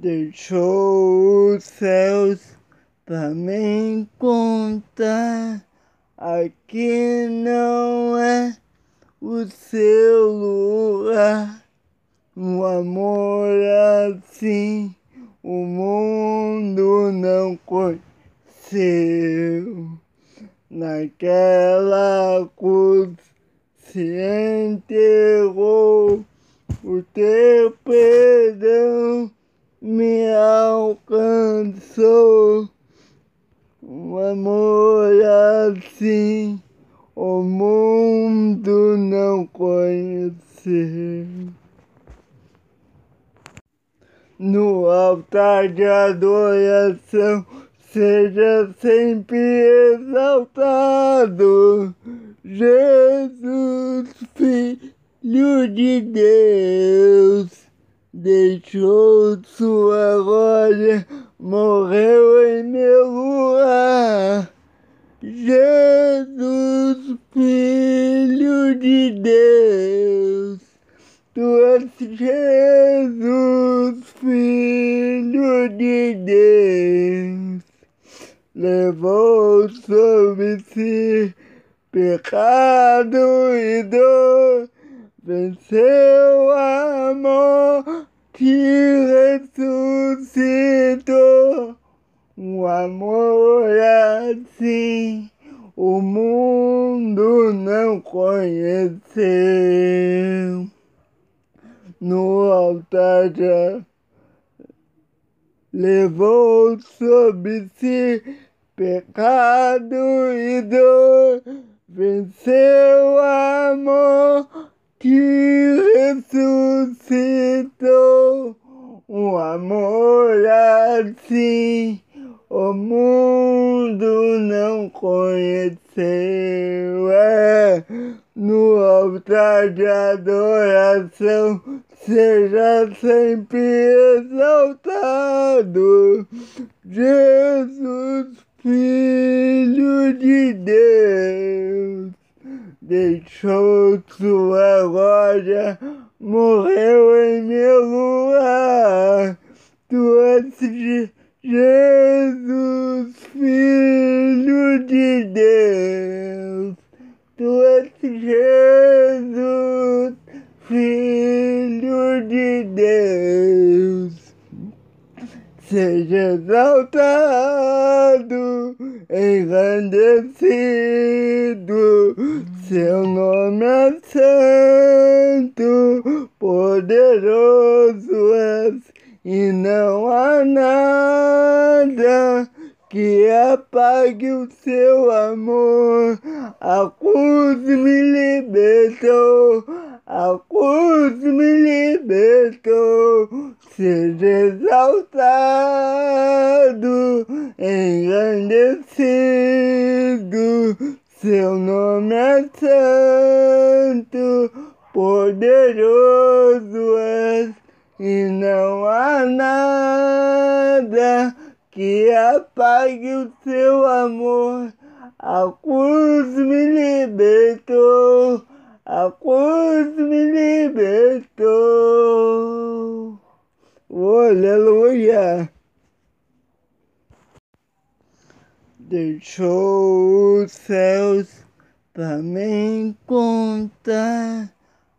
deixou os céus para me encontrar. Aqui não é o seu lugar. Um amor assim o mundo não conheceu. Naquela cruz se enterrou o teu perdão me alcançou. Um amor assim o mundo não conheceu. No altar de adoração, seja sempre exaltado, Jesus, Filho de Deus, deixou sua glória, morreu em meu lugar. Jesus, Filho de Deus, Tu és Jesus, Filho de Deus, levou sobre si pecado e dor, venceu a morte ressuscitou. Um amor assim o mundo não conheceu. No altar já levou sobre si pecado e dor, venceu a morte, ressuscitou. Um amor assim o mundo não conheceu. É no altar de adoração, seja sempre exaltado, Jesus, Filho de Deus, deixou sua glória, morreu em meu lugar. Tu és Jesus, Filho de Deus, Tu és Jesus, Filho de Deus. Seja exaltado, engrandecido, seu nome é santo, poderoso és e não há nada que apague o seu amor. A cruz me libertou, a cruz me libertou. Seja exaltado, engrandecido, seu nome é santo, poderoso és e não há nada que apague o seu amor. A cruz me libertou, a cruz me libertou. Oh, aleluia! Deixou os céus para me encontrar.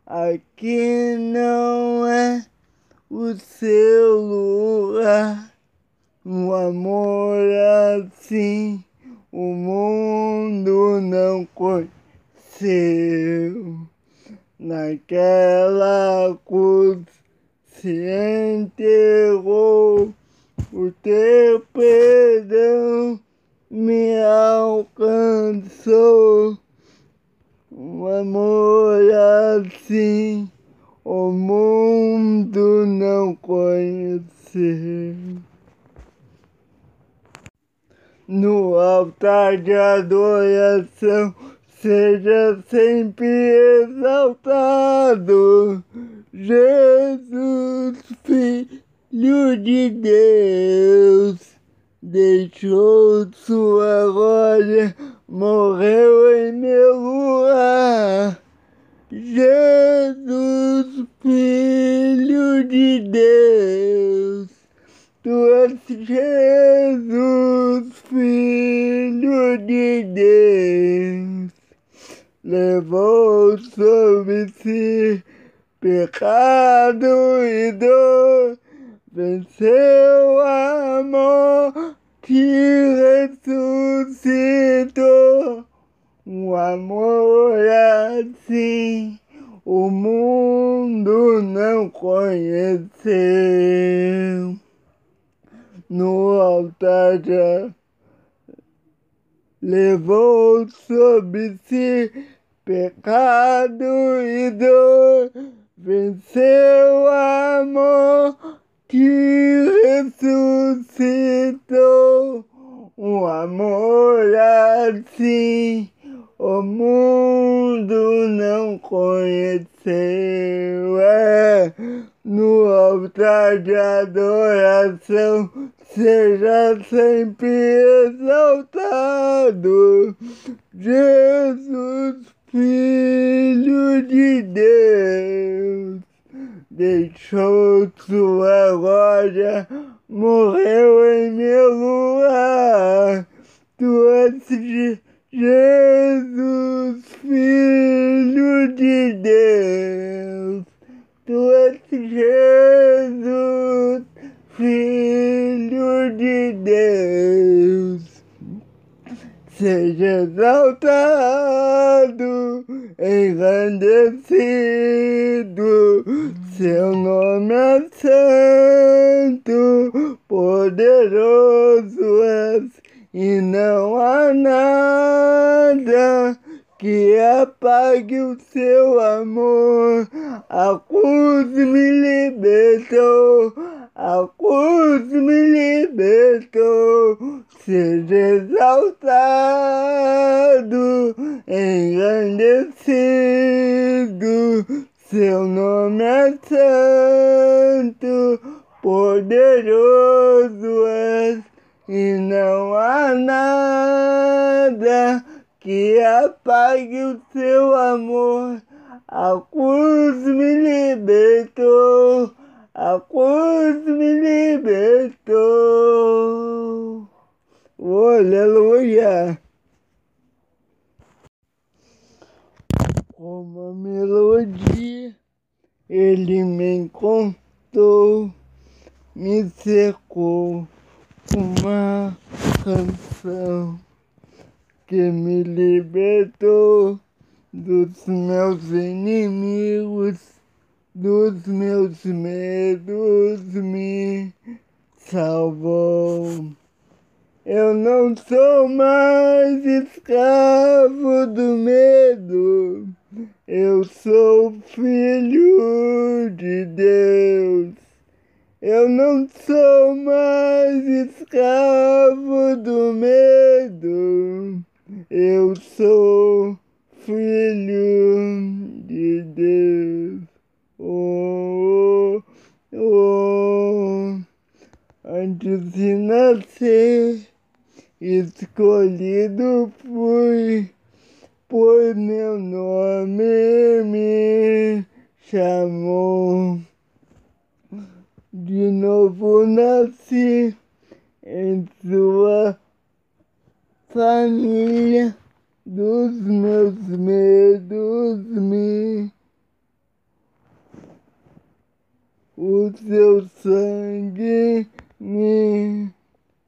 Aqui não é o seu lugar. Um amor assim o mundo não conheceu. Naquela cruz se enterrou o teu perdão me alcançou. Um amor assim o mundo não conheceu. No altar de adoração, seja sempre exaltado, Jesus, Filho de Deus, deixou sua glória, morreu em meu lugar. Jesus, Filho de Deus, Tu és Jesus, Filho de Deus, levou sobre si pecado e dor, venceu a morte, ressuscitou. Um amor assim o mundo não conheceu. No altar já levou sobre si pecado e dor, venceu a morte, ressuscitou. Um amor assim o mundo não conheceu. É no altar de adoração, seja sempre exaltado, Jesus, Filho de Deus. Deixou sua glória, morreu em meu lugar. Tu és Jesus, Filho de Deus, Tu és Jesus, Filho de Deus. Seja exaltado, engrandecido, seu nome é santo, poderoso és e não há nada que apague o seu amor. A cruz me libertou, a cruz me libertou. Seja exaltado, engrandecido, seu nome é santo, poderoso és e não há nada que apague o seu amor. A cruz me libertou, a cruz me libertou. Aleluia! Como a melodia, ele me encontrou, me cercou uma canção que me libertou dos meus inimigos, dos meus medos, me salvou. Eu não sou mais escravo do medo, eu sou filho de Deus. Eu não sou mais escravo do medo, eu sou filho de Deus. Oh, oh, antes de nascer, escolhido fui, por meu nome me chamou. De novo nasci em sua família, dos meus medos me. O seu sangue me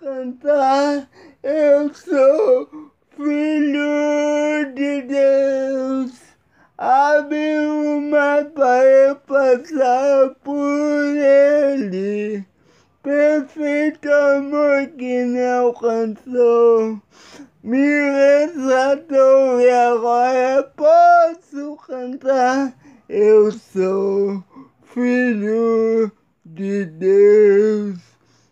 cantar. Eu sou filho de Deus. Abre uma para passar por ele. Perfeito amor que me alcançou. Me resgatou e agora posso cantar. Eu sou filho de Deus.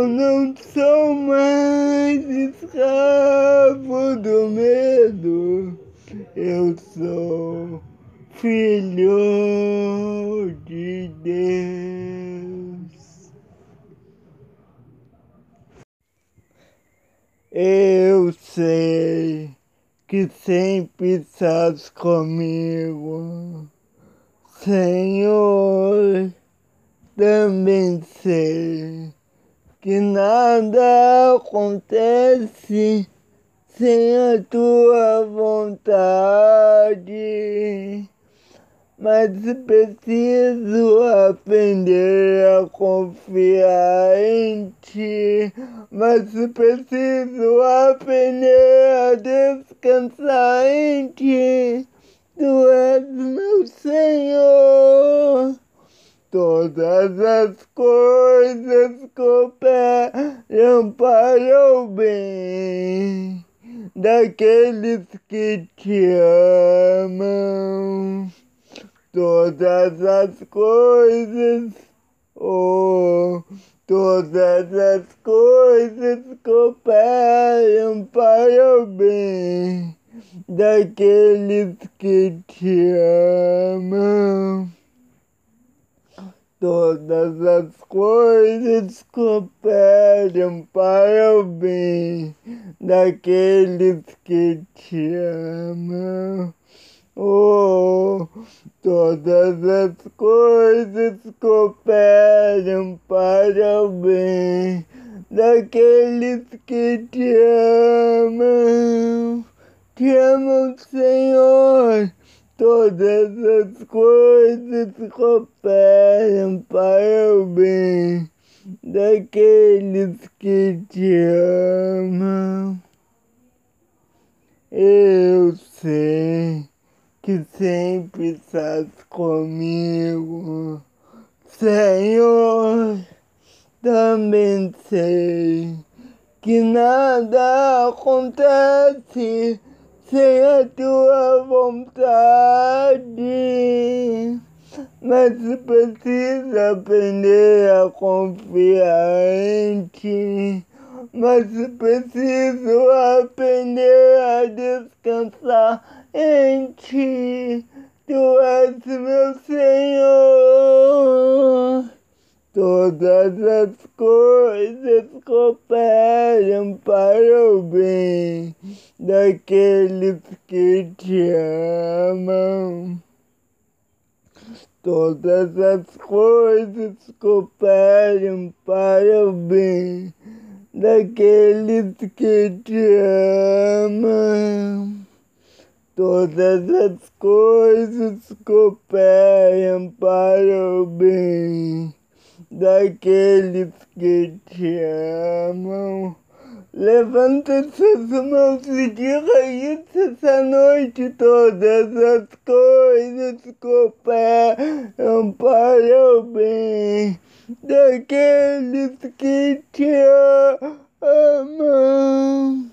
Eu não sou mais escravo do medo. Eu sou filho de Deus. Eu sei que sempre estás comigo, Senhor. Também sei que nada acontece sem a tua vontade mas preciso aprender a confiar em ti, mas preciso aprender a descansar em ti. Tu és meu Senhor. Todas as coisas cooperam para o bem daqueles que te amam todas as coisas, oh, todas as coisas cooperam para o bem daqueles que te amam. Todas as coisas cooperam para o bem daqueles que te amam. Oh, todas as coisas cooperam para o bem daqueles que te amam. Te amam, Senhor. Todas as coisas cooperam para o bem daqueles que te amam. Eu sei que sempre estás comigo. Senhor, também sei que nada acontece sem a tua vontade. Mas precisa aprender a confiar em ti. Mas preciso aprender a descansar em ti, tu és meu Senhor. Todas as coisas cooperam para o bem daqueles que te amam. Todas as coisas cooperam para o bem daqueles que te amam. Todas as coisas cooperam para o bem daqueles que te amam. Levanta suas mãos e diga isso essa noite. Todas as coisas cooperam para o bem daqueles que te amam.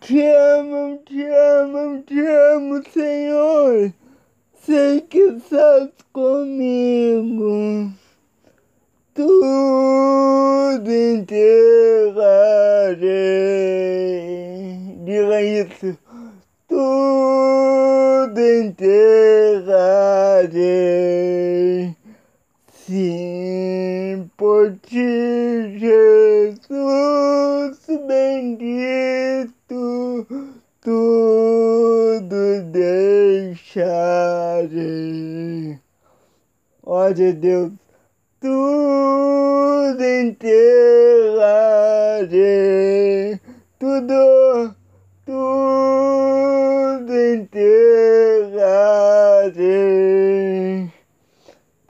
Te amo, te amo, te amo, Senhor. Sei que estás comigo. Tudo enterrarei. Diga isso. Tudo enterrarei. Sim, por ti, Jesus bendito, tudo deixarei. De Deus, tudo enterrarei, tudo, enterrarei.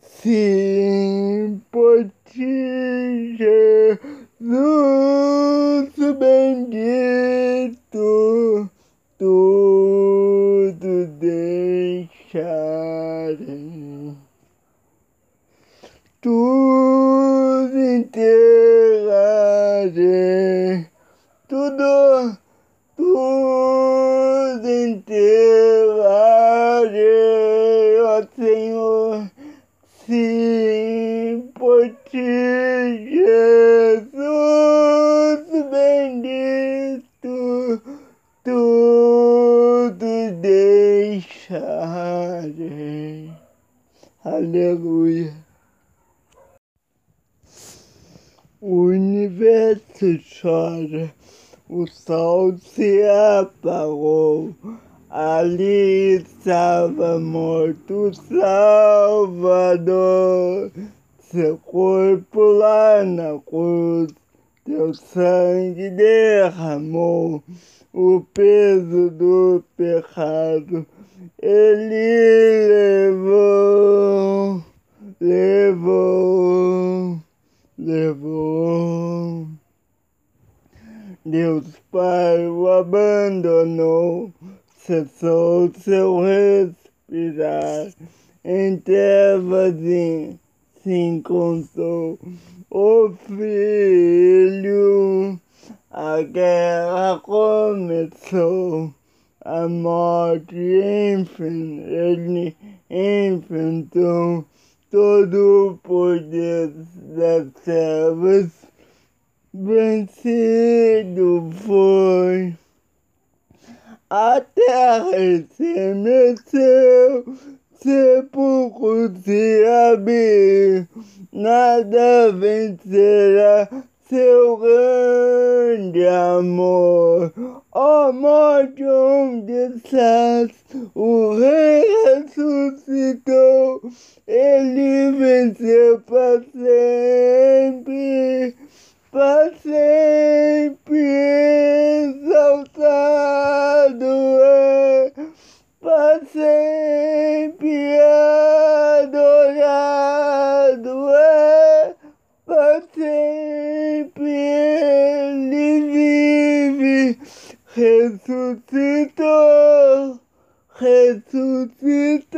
Sim, por ti, Jesus bendito, tudo deixarei. Tudo enterrarei, tudo, tudo enterrarei, ó Senhor. Sim, por ti, Jesus bendito, tudo deixarei. Aleluia. O universo chora, o sol se apagou. Ali estava morto Salvador, seu corpo lá na cruz, teu sangue derramou o peso do pecado. Ele levou, levou, levou. Deus Pai o abandonou cessou seu respirar, em trevas se encontrou o filho. A guerra começou, a morte enfim, ele enfrentou todo o poder das trevas, vencido foi a terra estremeceu, sepulcro se abriu, nada vencerá seu grande amor. Ó oh, morte, onde estás? O rei ressuscitou, ele venceu para sempre para sempre exaltado é, para sempre adorado é, para sempre ele vive, ressuscitou, ressuscitou.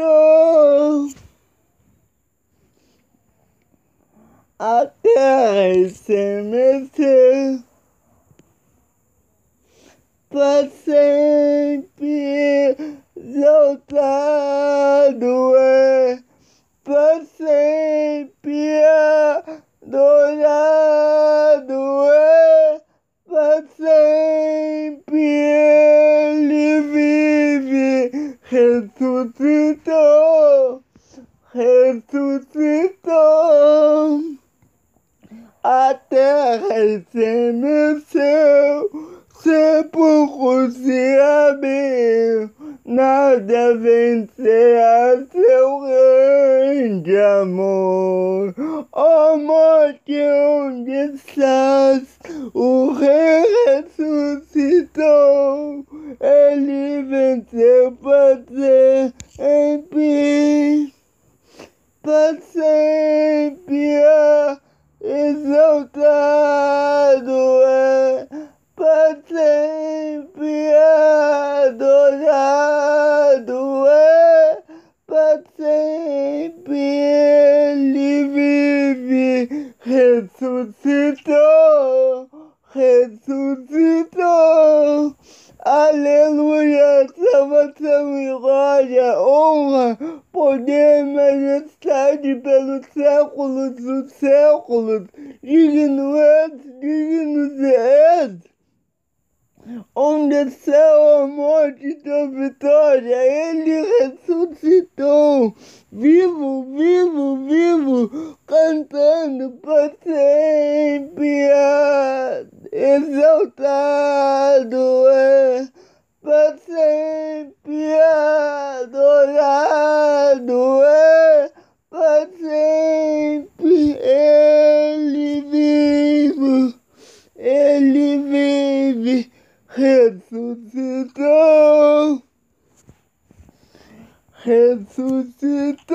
a terra estremeceu para sempre exaltado é para sempre adorado é para sempre ele vive. Ressuscitou. Ressuscitou. A terra estremeceu, sepulcro se abriu, nada vencerá seu grande amor. Ó oh, morte, onde estás? O rei ressuscitou, ele venceu para sempre, para sempre exaltado glória, ele ressuscitou, vivo, vivo, vivo, cantando para sempre, ah, exaltado é, para sempre. Ah, adorado é, para sempre. Ele vivo, ele vive. Ressuscitou. Headset.